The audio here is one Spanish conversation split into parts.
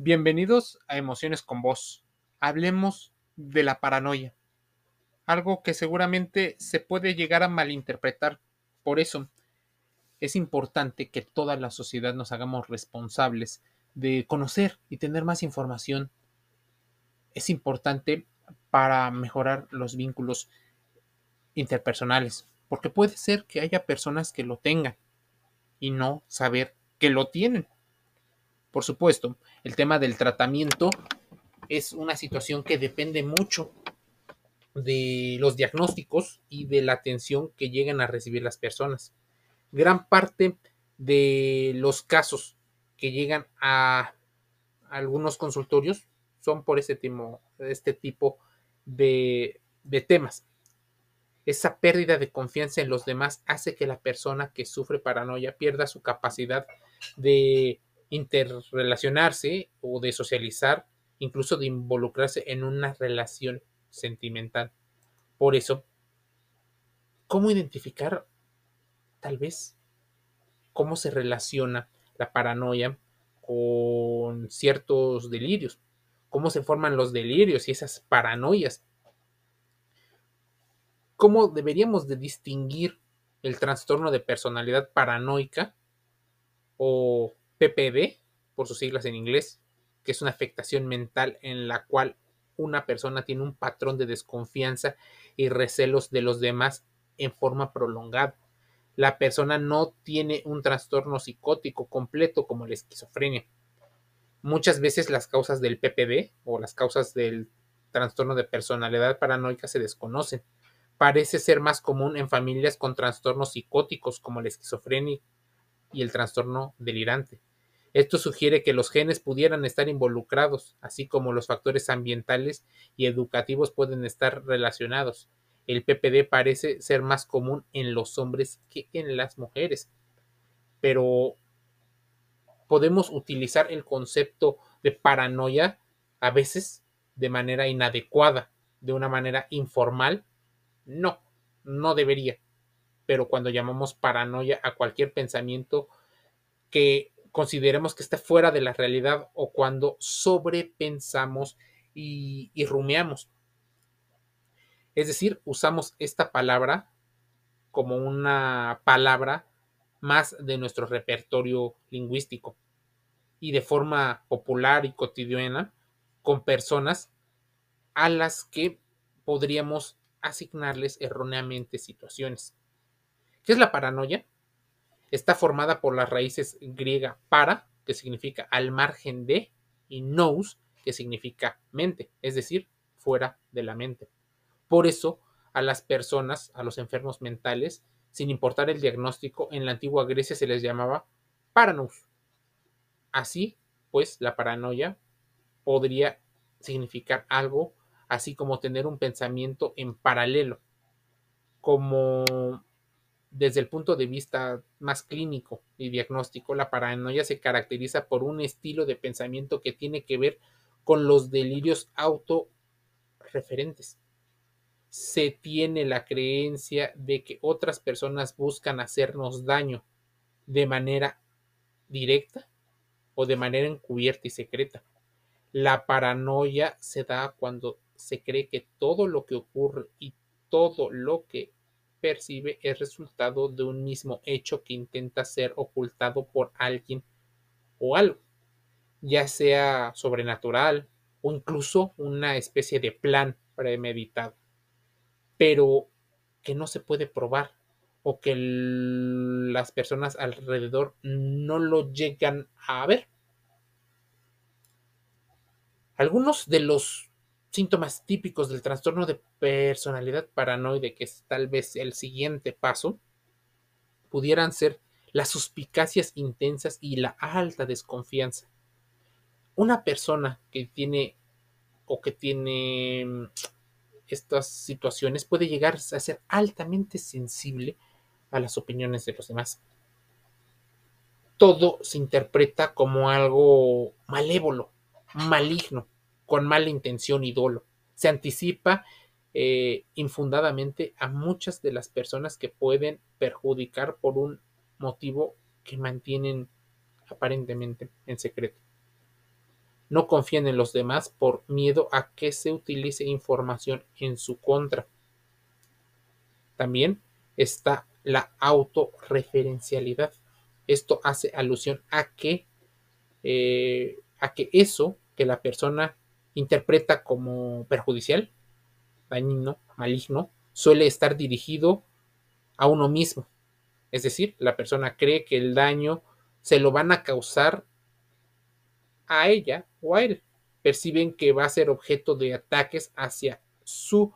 Bienvenidos a Emociones con Vos. Hablemos de la paranoia, algo que seguramente se puede llegar a malinterpretar. Por eso es importante que toda la sociedad nos hagamos responsables de conocer y tener más información. Es importante para mejorar los vínculos interpersonales, porque puede ser que haya personas que lo tengan y no saber que lo tienen. Por supuesto, el tema del tratamiento es una situación que depende mucho de los diagnósticos y de la atención que llegan a recibir las personas. Gran parte de los casos que llegan a algunos consultorios son por este tipo, de temas. Esa pérdida de confianza en los demás hace que la persona que sufre paranoia pierda su capacidad de interrelacionarse o de socializar, incluso de involucrarse en una relación sentimental. Por eso, ¿cómo identificar tal vez cómo se relaciona la paranoia con ciertos delirios? ¿Cómo se forman los delirios y esas paranoias? ¿Cómo deberíamos de distinguir el trastorno de personalidad paranoica o PPD, por sus siglas en inglés, que es una afectación mental en la cual una persona tiene un patrón de desconfianza y recelos de los demás en forma prolongada. La persona no tiene un trastorno psicótico completo como la esquizofrenia. Muchas veces las causas del PPD o las causas del trastorno de personalidad paranoica se desconocen. Parece ser más común en familias con trastornos psicóticos como la esquizofrenia y el trastorno delirante. Esto sugiere que los genes pudieran estar involucrados, así como los factores ambientales y educativos pueden estar relacionados. El PPD parece ser más común en los hombres que en las mujeres. Pero podemos utilizar el concepto de paranoia a veces de manera inadecuada, de una manera informal. No, no debería. Pero cuando llamamos paranoia a cualquier pensamiento que consideremos que está fuera de la realidad o cuando sobrepensamos y, y rumiamos. Es decir, usamos esta palabra como una palabra más de nuestro repertorio lingüístico y de forma popular y cotidiana con personas a las que podríamos asignarles erróneamente situaciones. ¿Qué es la paranoia? Está formada por las raíces griega para, que significa al margen de, y nous, que significa mente, es decir, fuera de la mente. Por eso, a las personas, a los enfermos mentales, sin importar el diagnóstico, en la antigua Grecia se les llamaba paranous. Así, pues, la paranoia podría significar algo así como tener un pensamiento en paralelo, como desde el punto de vista más clínico y diagnóstico, la paranoia se caracteriza por un estilo de pensamiento que tiene que ver con los delirios autorreferentes. Se tiene la creencia de que otras personas buscan hacernos daño de manera directa o de manera encubierta y secreta. La paranoia se da cuando se cree que todo lo que ocurre y todo lo que percibe es resultado de un mismo hecho que intenta ser ocultado por alguien o algo, ya sea sobrenatural o incluso una especie de plan premeditado, pero que no se puede probar o que las personas alrededor no lo llegan a ver. Algunos de los síntomas típicos del trastorno de personalidad paranoide, que es tal vez el siguiente paso, pudieran ser las suspicacias intensas y la alta desconfianza. Una persona que tiene o que tiene mm, estas situaciones puede llegar a ser altamente sensible a las opiniones de los demás. Todo se interpreta como algo malévolo, maligno, con mala intención y dolo. Se anticipa eh, infundadamente a muchas de las personas que pueden perjudicar por un motivo que mantienen aparentemente en secreto. no confían en los demás por miedo a que se utilice información en su contra. También está la autorreferencialidad. Esto hace alusión a que, eh, a que eso que la persona interpreta como perjudicial, dañino, maligno, suele estar dirigido a uno mismo. Es decir, la persona cree que el daño se lo van a causar a ella o a él. Perciben que va a ser objeto de ataques hacia su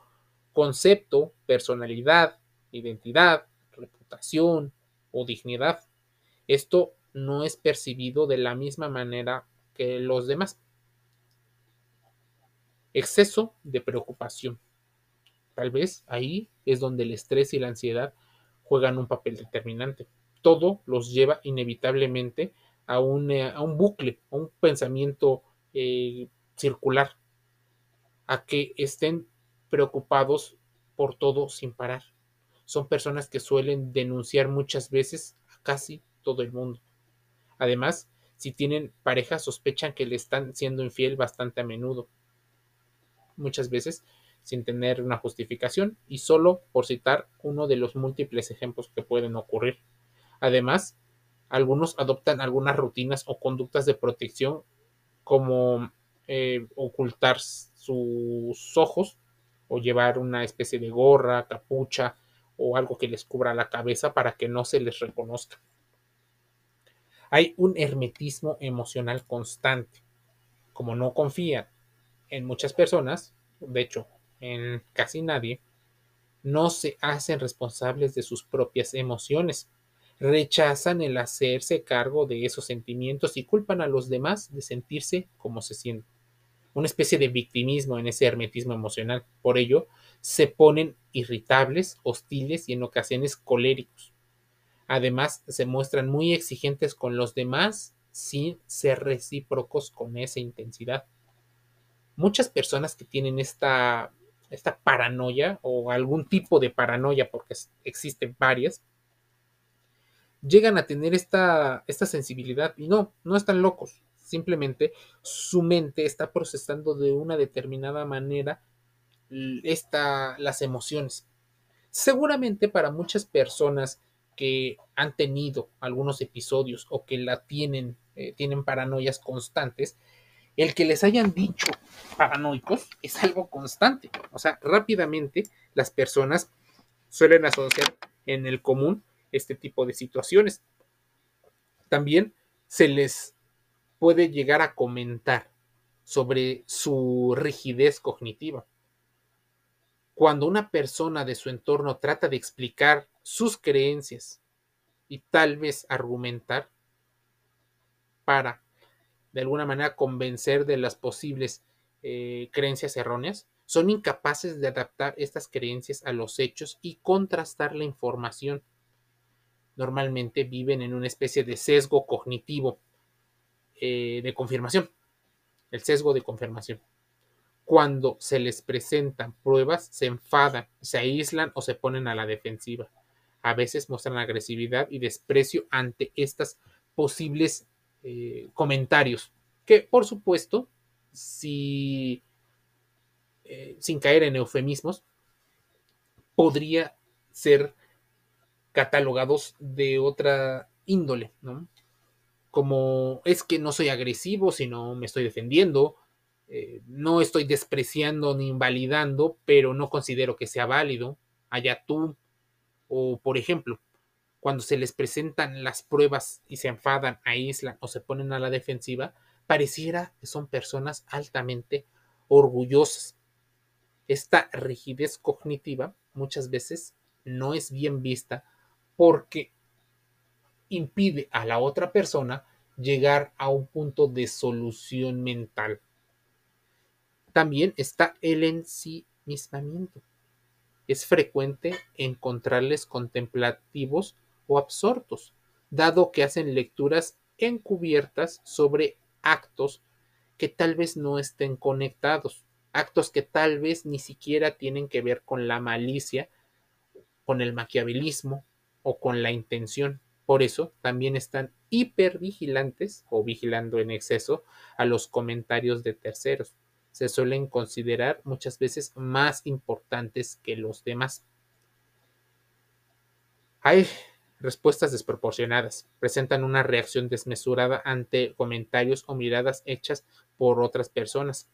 concepto, personalidad, identidad, reputación o dignidad. Esto no es percibido de la misma manera que los demás. Exceso de preocupación. Tal vez ahí es donde el estrés y la ansiedad juegan un papel determinante. Todo los lleva inevitablemente a un, eh, a un bucle, a un pensamiento eh, circular, a que estén preocupados por todo sin parar. Son personas que suelen denunciar muchas veces a casi todo el mundo. Además, si tienen pareja, sospechan que le están siendo infiel bastante a menudo. Muchas veces sin tener una justificación y solo por citar uno de los múltiples ejemplos que pueden ocurrir. Además, algunos adoptan algunas rutinas o conductas de protección como eh, ocultar sus ojos o llevar una especie de gorra, capucha o algo que les cubra la cabeza para que no se les reconozca. Hay un hermetismo emocional constante. Como no confían en muchas personas, de hecho, en casi nadie, no se hacen responsables de sus propias emociones, rechazan el hacerse cargo de esos sentimientos y culpan a los demás de sentirse como se sienten. Una especie de victimismo en ese hermetismo emocional. Por ello, se ponen irritables, hostiles y en ocasiones coléricos. Además, se muestran muy exigentes con los demás sin ser recíprocos con esa intensidad. Muchas personas que tienen esta esta paranoia o algún tipo de paranoia, porque existen varias, llegan a tener esta, esta sensibilidad y no, no están locos, simplemente su mente está procesando de una determinada manera esta, las emociones. Seguramente para muchas personas que han tenido algunos episodios o que tienen, eh, tienen paranoias constantes, el que les hayan dicho paranoicos es algo constante. O sea, rápidamente las personas suelen asociar en el común este tipo de situaciones. También se les puede llegar a comentar sobre su rigidez cognitiva. Cuando una persona de su entorno trata de explicar sus creencias y tal vez argumentar para de alguna manera convencer de las posibles eh, creencias erróneas, son incapaces de adaptar estas creencias a los hechos y contrastar la información. Normalmente viven en una especie de sesgo cognitivo eh, de confirmación, el sesgo de confirmación. Cuando se les presentan pruebas, se enfadan, se aíslan o se ponen a la defensiva. A veces muestran agresividad y desprecio ante estas posibles eh, comentarios, que por supuesto, si, eh, sin caer en eufemismos, podría ser catalogados de otra índole, ¿no? Como es que no soy agresivo, sino me estoy defendiendo, eh, no estoy despreciando ni invalidando, pero no considero que sea válido, allá tú, o por ejemplo, cuando se les presentan las pruebas y se enfadan, aíslan o se ponen a la defensiva, pareciera que son personas altamente orgullosas. Esta rigidez cognitiva muchas veces no es bien vista porque impide a la otra persona llegar a un punto de solución mental. También está el ensimismamiento. Es frecuente encontrarles contemplativos absortos, dado que hacen lecturas encubiertas sobre actos que tal vez no estén conectados, actos que tal vez ni siquiera tienen que ver con la malicia, con el maquiavelismo o con la intención. Por eso también están hipervigilantes o vigilando en exceso a los comentarios de terceros. Se suelen considerar muchas veces más importantes que los demás. Hay respuestas desproporcionadas, presentan una reacción desmesurada ante comentarios o miradas hechas por otras personas.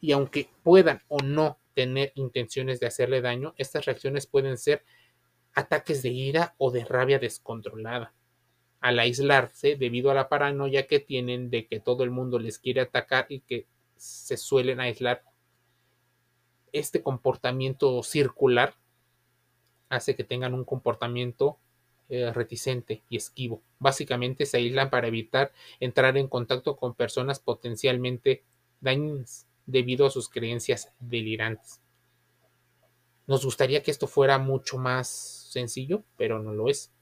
Y aunque puedan o no tener intenciones de hacerle daño, estas reacciones pueden ser ataques de ira o de rabia descontrolada. Al aislarse debido a la paranoia que tienen de que todo el mundo les quiere atacar y que se suelen aislar, este comportamiento circular hace que tengan un comportamiento eh, reticente y esquivo. Básicamente se aíslan para evitar entrar en contacto con personas potencialmente dañinas debido a sus creencias delirantes. Nos gustaría que esto fuera mucho más sencillo, pero no lo es.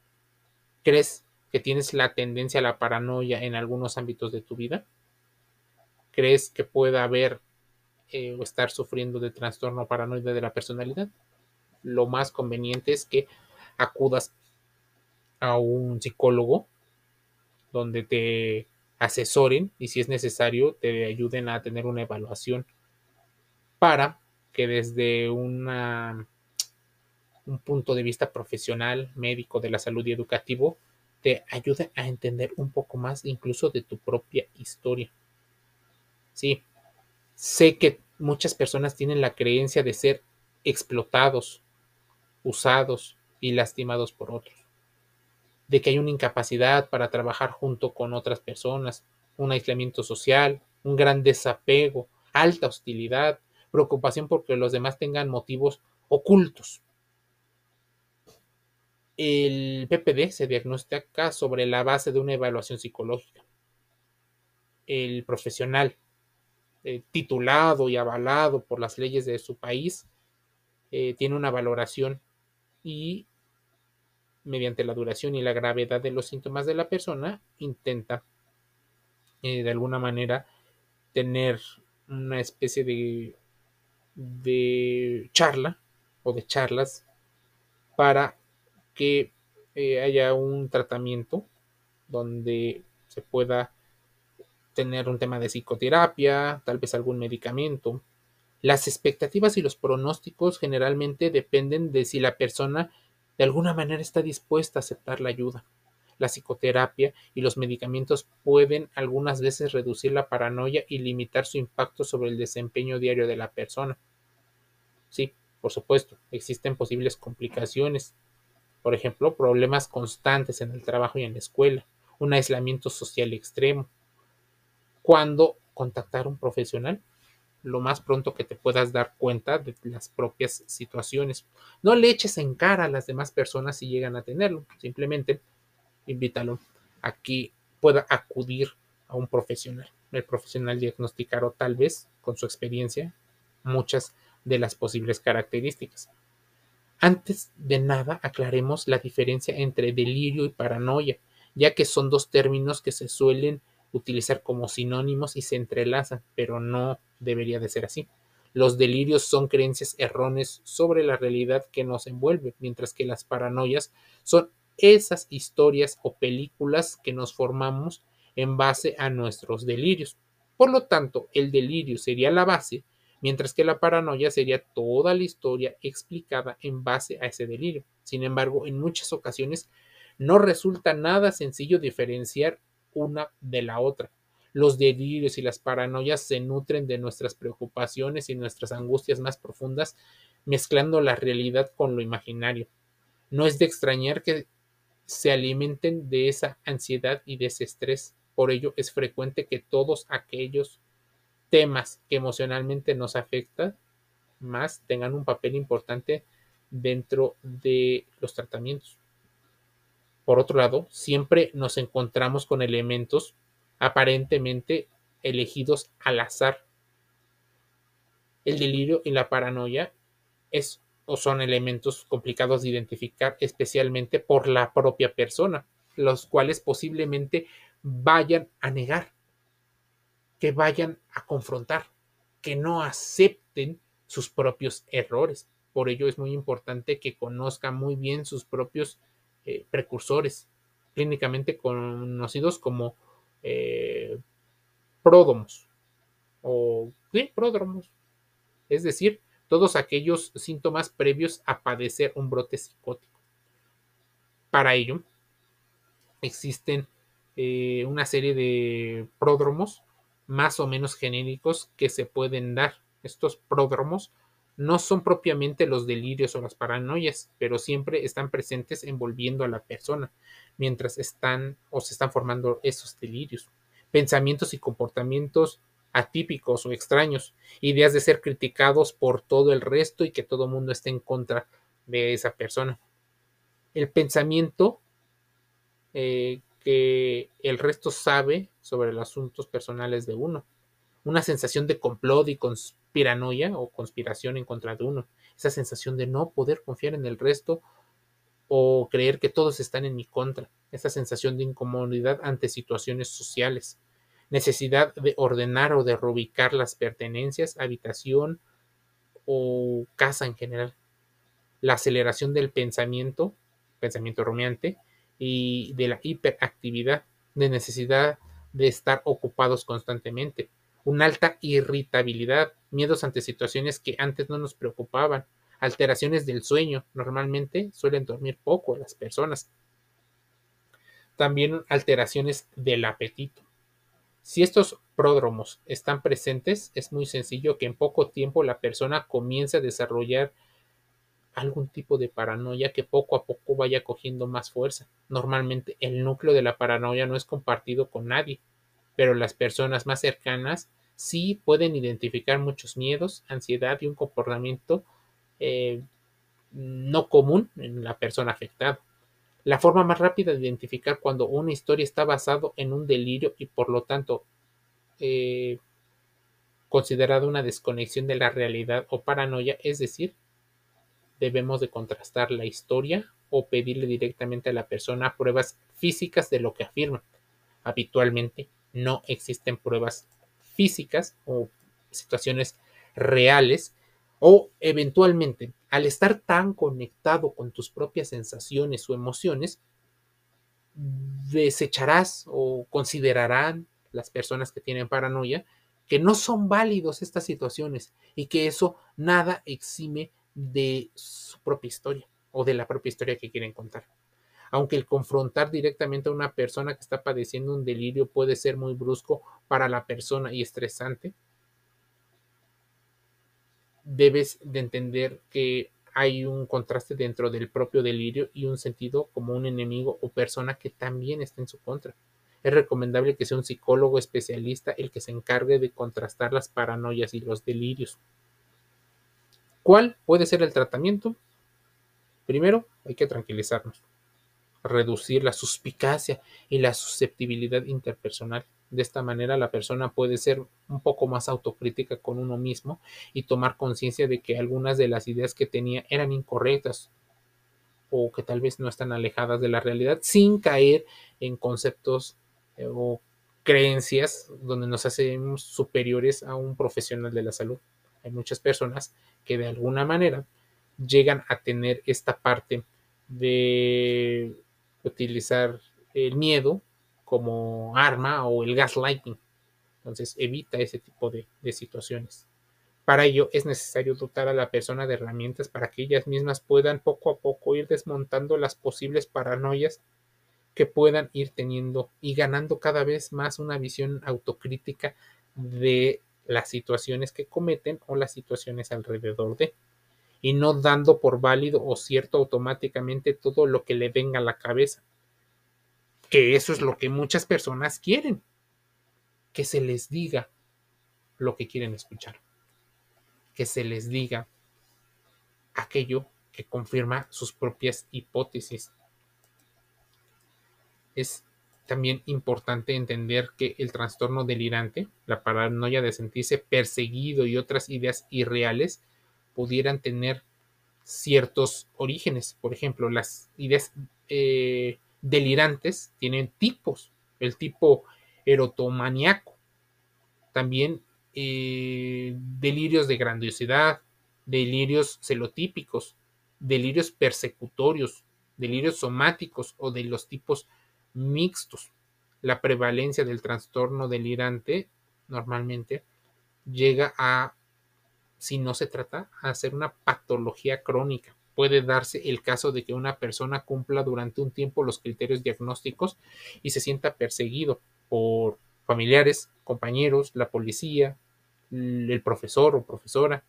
¿Crees que tienes la tendencia a la paranoia en algunos ámbitos de tu vida? ¿Crees que pueda haber eh, o estar sufriendo de trastorno paranoide de la personalidad? Lo más conveniente es que acudas a un psicólogo donde te asesoren y si es necesario te ayuden a tener una evaluación para que desde un punto de vista profesional, médico de la salud y educativo, te ayude a entender un poco más incluso de tu propia historia. Sí, sé que muchas personas tienen la creencia de ser explotados, usados y lastimados por otros de que hay una incapacidad para trabajar junto con otras personas, un aislamiento social, un gran desapego, alta hostilidad, preocupación porque los demás tengan motivos ocultos. El PPD se diagnostica sobre la base de una evaluación psicológica. El profesional eh, titulado y avalado por las leyes de su país eh, tiene una valoración y mediante la duración y la gravedad de los síntomas de la persona, intenta eh, de alguna manera tener una especie de, de charla o de charlas para que eh, haya un tratamiento donde se pueda tener un tema de psicoterapia, tal vez algún medicamento. Las expectativas y los pronósticos generalmente dependen de si la persona de alguna manera está dispuesta a aceptar la ayuda. La psicoterapia y los medicamentos pueden algunas veces reducir la paranoia y limitar su impacto sobre el desempeño diario de la persona. Sí, por supuesto, existen posibles complicaciones, por ejemplo, problemas constantes en el trabajo y en la escuela, un aislamiento social extremo. ¿Cuándo contactar a un profesional? Lo más pronto que te puedas dar cuenta de las propias situaciones. No le eches en cara a las demás personas si llegan a tenerlo, simplemente invítalo a que pueda acudir a un profesional. El profesional diagnosticará tal vez con su experiencia muchas de las posibles características. Antes de nada, aclaremos la diferencia entre delirio y paranoia, ya que son dos términos que se suelen utilizar como sinónimos y se entrelazan, pero no debería de ser así. Los delirios son creencias erróneas sobre la realidad que nos envuelve, mientras que las paranoias son esas historias o películas que nos formamos en base a nuestros delirios. Por lo tanto, el delirio sería la base, mientras que la paranoia sería toda la historia explicada en base a ese delirio. Sin embargo, en muchas ocasiones no resulta nada sencillo diferenciar una de la otra. Los delirios y las paranoias se nutren de nuestras preocupaciones y nuestras angustias más profundas, mezclando la realidad con lo imaginario. No es de extrañar que se alimenten de esa ansiedad y de ese estrés. Por ello es frecuente que todos aquellos temas que emocionalmente nos afectan más tengan un papel importante dentro de los tratamientos. Por otro lado, siempre nos encontramos con elementos aparentemente elegidos al azar. El delirio y la paranoia es o son elementos complicados de identificar, especialmente por la propia persona, los cuales posiblemente vayan a negar, que vayan a confrontar, que no acepten sus propios errores. Por ello es muy importante que conozca muy bien sus propios eh, precursores, clínicamente conocidos como eh, o ¿sí? pródromos, es decir, todos aquellos síntomas previos a padecer un brote psicótico. Para ello, existen eh, una serie de pródromos más o menos genéricos que se pueden dar. Estos pródromos no son propiamente los delirios o las paranoias, pero siempre están presentes envolviendo a la persona mientras están o se están formando esos delirios. Pensamientos y comportamientos atípicos o extraños, ideas de ser criticados por todo el resto y que todo el mundo esté en contra de esa persona. El pensamiento eh, que el resto sabe sobre los asuntos personales de uno. Una sensación de complot y conspiranoia o conspiración en contra de uno. Esa sensación de no poder confiar en el resto o creer que todos están en mi contra. Esa sensación de incomodidad ante situaciones sociales. Necesidad de ordenar o de reubicar las pertenencias, habitación o casa en general. La aceleración del pensamiento, pensamiento rumiante, y de la hiperactividad, de necesidad de estar ocupados constantemente, una alta irritabilidad, miedos ante situaciones que antes no nos preocupaban, alteraciones del sueño, normalmente suelen dormir poco las personas. También alteraciones del apetito. Si estos pródromos están presentes, es muy sencillo que en poco tiempo la persona comience a desarrollar algún tipo de paranoia que poco a poco vaya cogiendo más fuerza. Normalmente el núcleo de la paranoia no es compartido con nadie, pero las personas más cercanas sí pueden identificar muchos miedos, ansiedad y un comportamiento eh, no común en la persona afectada. La forma más rápida de identificar cuando una historia está basada en un delirio y por lo tanto eh, considerada una desconexión de la realidad o paranoia, es decir, debemos de contrastar la historia o pedirle directamente a la persona pruebas físicas de lo que afirma. Habitualmente no existen pruebas físicas o situaciones reales o eventualmente al estar tan conectado con tus propias sensaciones o emociones, desecharás o considerarán las personas que tienen paranoia que no son válidos estas situaciones y que eso nada exime de su propia historia o de la propia historia que quieren contar. Aunque el confrontar directamente a una persona que está padeciendo un delirio puede ser muy brusco para la persona y estresante, debes de entender que hay un contraste dentro del propio delirio y un sentido como un enemigo o persona que también está en su contra. Es recomendable que sea un psicólogo especialista el que se encargue de contrastar las paranoias y los delirios. ¿Cuál puede ser el tratamiento? Primero, hay que tranquilizarnos, reducir la suspicacia y la susceptibilidad interpersonal. De esta manera la persona puede ser un poco más autocrítica con uno mismo y tomar conciencia de que algunas de las ideas que tenía eran incorrectas o que tal vez no están alejadas de la realidad sin caer en conceptos eh, o creencias donde nos hacemos superiores a un profesional de la salud. Hay muchas personas que de alguna manera llegan a tener esta parte de utilizar el miedo como arma o el gaslighting. Entonces evita ese tipo de, de, situaciones. Para ello es necesario dotar a la persona de herramientas para que ellas mismas puedan poco a poco ir desmontando las posibles paranoias que puedan ir teniendo y ganando cada vez más una visión autocrítica de las situaciones que cometen o las situaciones alrededor de, y no dando por válido o cierto automáticamente todo lo que le venga a la cabeza. Que eso es lo que muchas personas quieren, que se les diga lo que quieren escuchar, que se les diga aquello que confirma sus propias hipótesis. Es también importante entender que el trastorno delirante, la paranoia de sentirse perseguido y otras ideas irreales pudieran tener ciertos orígenes. Por ejemplo, las ideas eh, delirantes tienen tipos. El tipo erotomaniaco. También eh, delirios de grandiosidad, delirios celotípicos, delirios persecutorios, delirios somáticos o de los tipos mixtos. La prevalencia del trastorno delirante normalmente llega a, si no se trata, a ser una patología crónica. Puede darse el caso de que una persona cumpla durante un tiempo los criterios diagnósticos y se sienta perseguido por familiares, compañeros, la policía, el profesor o profesora,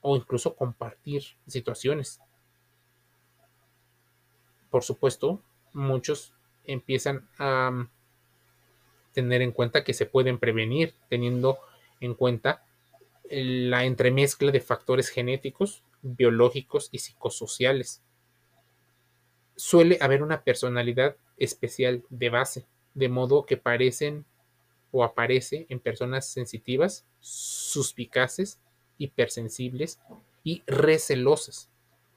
o incluso compartir situaciones. Por supuesto, muchos empiezan a mm, tener en cuenta que se pueden prevenir teniendo en cuenta la entremezcla de factores genéticos, biológicos y psicosociales. Suele haber una personalidad especial de base, de modo que parecen o aparece en personas sensitivas, suspicaces, hipersensibles y recelosas,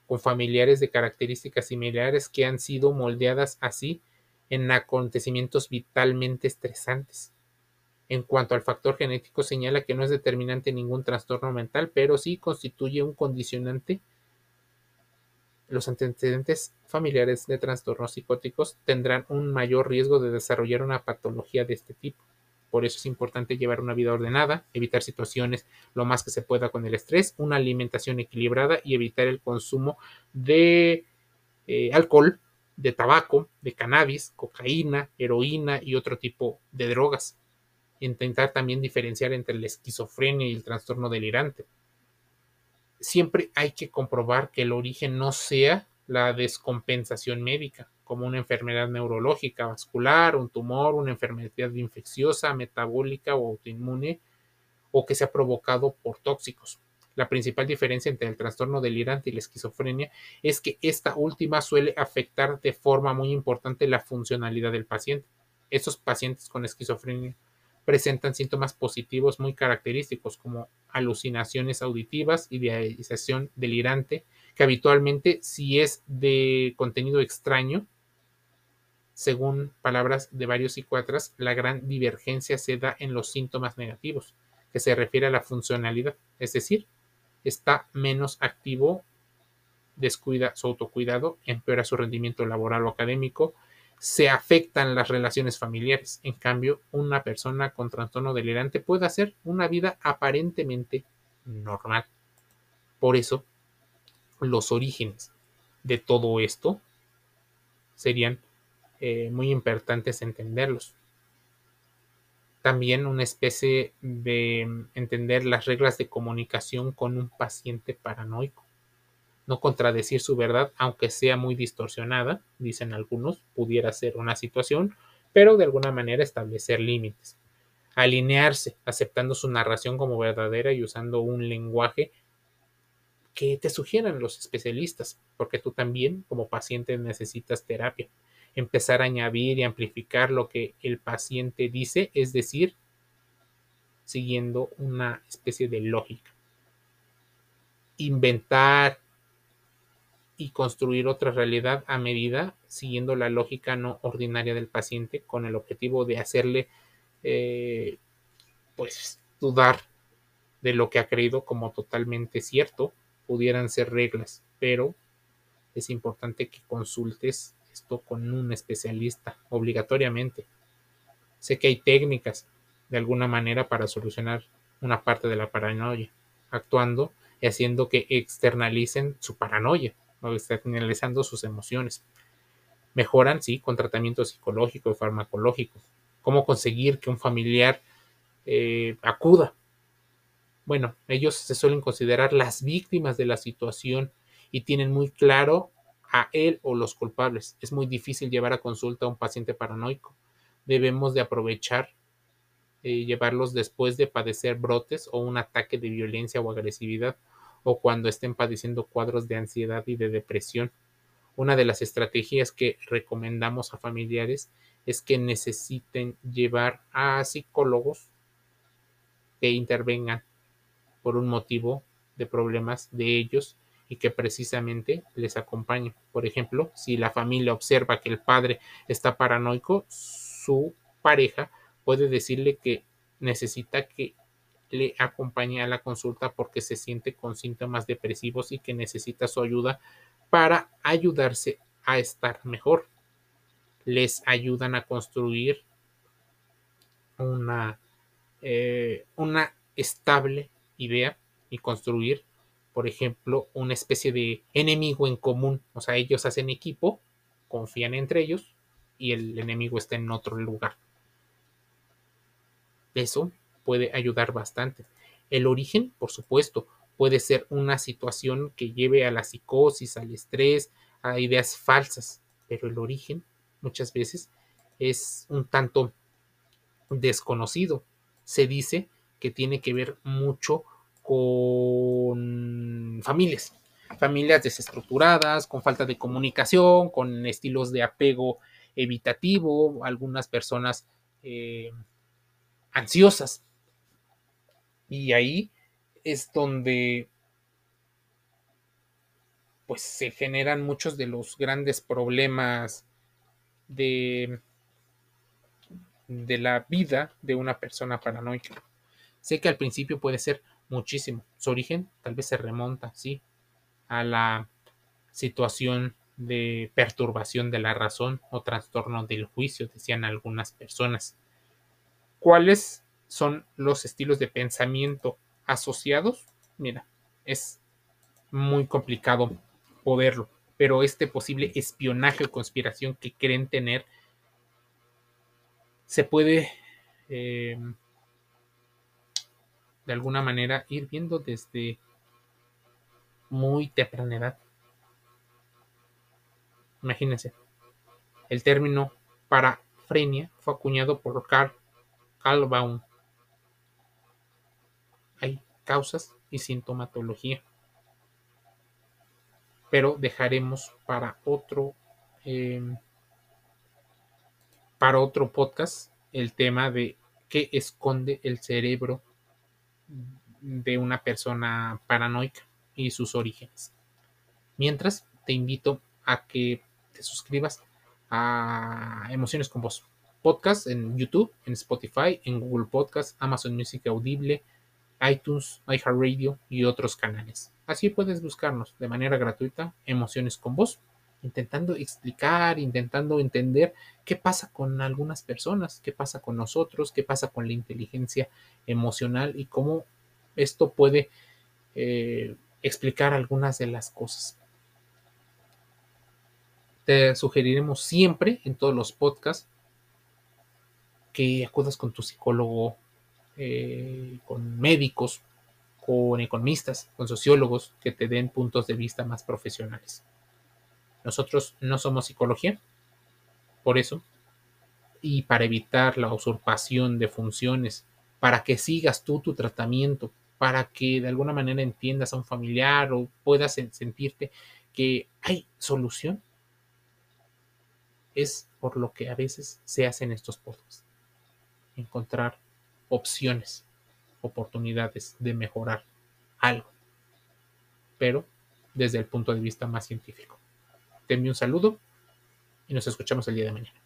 con familiares de características similares que han sido moldeadas así en acontecimientos vitalmente estresantes. En cuanto al factor genético, señala que no es determinante ningún trastorno mental, pero sí constituye un condicionante. Los antecedentes familiares de trastornos psicóticos tendrán un mayor riesgo de desarrollar una patología de este tipo. Por eso es importante llevar una vida ordenada, evitar situaciones lo más que se pueda con el estrés, una alimentación equilibrada y evitar el consumo de eh, alcohol, de tabaco, de cannabis, cocaína, heroína y otro tipo de drogas intentar también diferenciar entre la esquizofrenia y el trastorno delirante. Siempre hay que comprobar que el origen no sea la descompensación médica, como una enfermedad neurológica, vascular, un tumor, una enfermedad infecciosa, metabólica o autoinmune, o que sea provocado por tóxicos. La principal diferencia entre el trastorno delirante y la esquizofrenia es que esta última suele afectar de forma muy importante la funcionalidad del paciente. Estos pacientes con esquizofrenia presentan síntomas positivos muy característicos como alucinaciones auditivas, idealización delirante, que habitualmente si es de contenido extraño, según palabras de varios psiquiatras, la gran divergencia se da en los síntomas negativos, que se refiere a la funcionalidad, es decir, está menos activo, descuida su autocuidado, empeora su rendimiento laboral o académico, se afectan las relaciones familiares. En cambio, una persona con trastorno delirante puede hacer una vida aparentemente normal. Por eso, los orígenes de todo esto serían eh, muy importantes entenderlos. También una especie de entender las reglas de comunicación con un paciente paranoico no contradecir su verdad, aunque sea muy distorsionada, dicen algunos, pudiera ser una situación, pero de alguna manera establecer límites. Alinearse, aceptando su narración como verdadera y usando un lenguaje que te sugieran los especialistas, porque tú también como paciente necesitas terapia. Empezar a añadir y amplificar lo que el paciente dice, es decir, siguiendo una especie de lógica. Inventar, y construir otra realidad a medida, siguiendo la lógica no ordinaria del paciente, con el objetivo de hacerle, eh, pues, dudar de lo que ha creído como totalmente cierto, pudieran ser reglas, pero es importante que consultes esto con un especialista obligatoriamente. Sé que hay técnicas de alguna manera para solucionar una parte de la paranoia, actuando y haciendo que externalicen su paranoia externalizando sus emociones. Mejoran, sí, con tratamiento psicológico y farmacológico. ¿Cómo conseguir que un familiar eh, acuda? Bueno, ellos se suelen considerar las víctimas de la situación y tienen muy claro a él o los culpables. Es muy difícil llevar a consulta a un paciente paranoico. Debemos de aprovechar eh, llevarlos después de padecer brotes o un ataque de violencia o agresividad o cuando estén padeciendo cuadros de ansiedad y de depresión. Una de las estrategias que recomendamos a familiares es que necesiten llevar a psicólogos que intervengan por un motivo de problemas de ellos y que precisamente les acompañen. Por ejemplo, si la familia observa que el padre está paranoico, su pareja puede decirle que necesita que le acompañe a la consulta porque se siente con síntomas depresivos y que necesita su ayuda para ayudarse a estar mejor. les ayudan a construir una, eh, una estable idea y construir, por ejemplo, una especie de enemigo en común. O sea, ellos hacen equipo, confían entre ellos y el enemigo está en otro lugar. Eso puede ayudar bastante. El origen, por supuesto, puede ser una situación que lleve a la psicosis, al estrés, a ideas falsas, pero el origen muchas veces es un tanto desconocido. Se dice que tiene que ver mucho con familias, familias desestructuradas, con falta de comunicación, con estilos de apego evitativo, algunas personas eh, ansiosas. Y ahí es donde pues se generan muchos de los grandes problemas de, de la vida de una persona paranoica. Sé que al principio puede ser muchísimo. Su origen tal vez se remonta, sí, a la situación de perturbación de la razón o trastorno del juicio, decían algunas personas. ¿Cuáles son los estilos de pensamiento asociados? Mira, es muy complicado poderlo, pero este posible espionaje o conspiración que creen tener se puede eh, de alguna manera ir viendo desde muy temprana edad. Imagínense, el término parafrenia fue acuñado por Carl, Carl Baum. Hay causas y sintomatología pero dejaremos para otro em, para otro podcast el tema de qué esconde el cerebro de una persona paranoica y sus orígenes. Mientras, te invito a que te suscribas a Emociones con Voz podcast en YouTube, en Spotify, en Google Podcast, Amazon Music Audible, iTunes, iHeartRadio y otros canales. Así puedes buscarnos de manera gratuita Emociones con Voz, intentando explicar, intentando entender qué pasa con algunas personas, qué pasa con nosotros, qué pasa con la inteligencia emocional y cómo esto puede eh, explicar algunas de las cosas. Te sugeriremos siempre en todos los podcasts que acudas con tu psicólogo eh, con médicos, con economistas, con sociólogos que te den puntos de vista más profesionales. Nosotros no somos psicología, por eso, y para evitar la usurpación de funciones, para que sigas tú tu tratamiento, para que de alguna manera entiendas a un familiar o puedas sentirte que hay solución, es por lo que a veces se hacen estos podcasts. Encontrar opciones, oportunidades de mejorar algo, pero desde el punto de vista más científico. Te un saludo y nos escuchamos el día de mañana.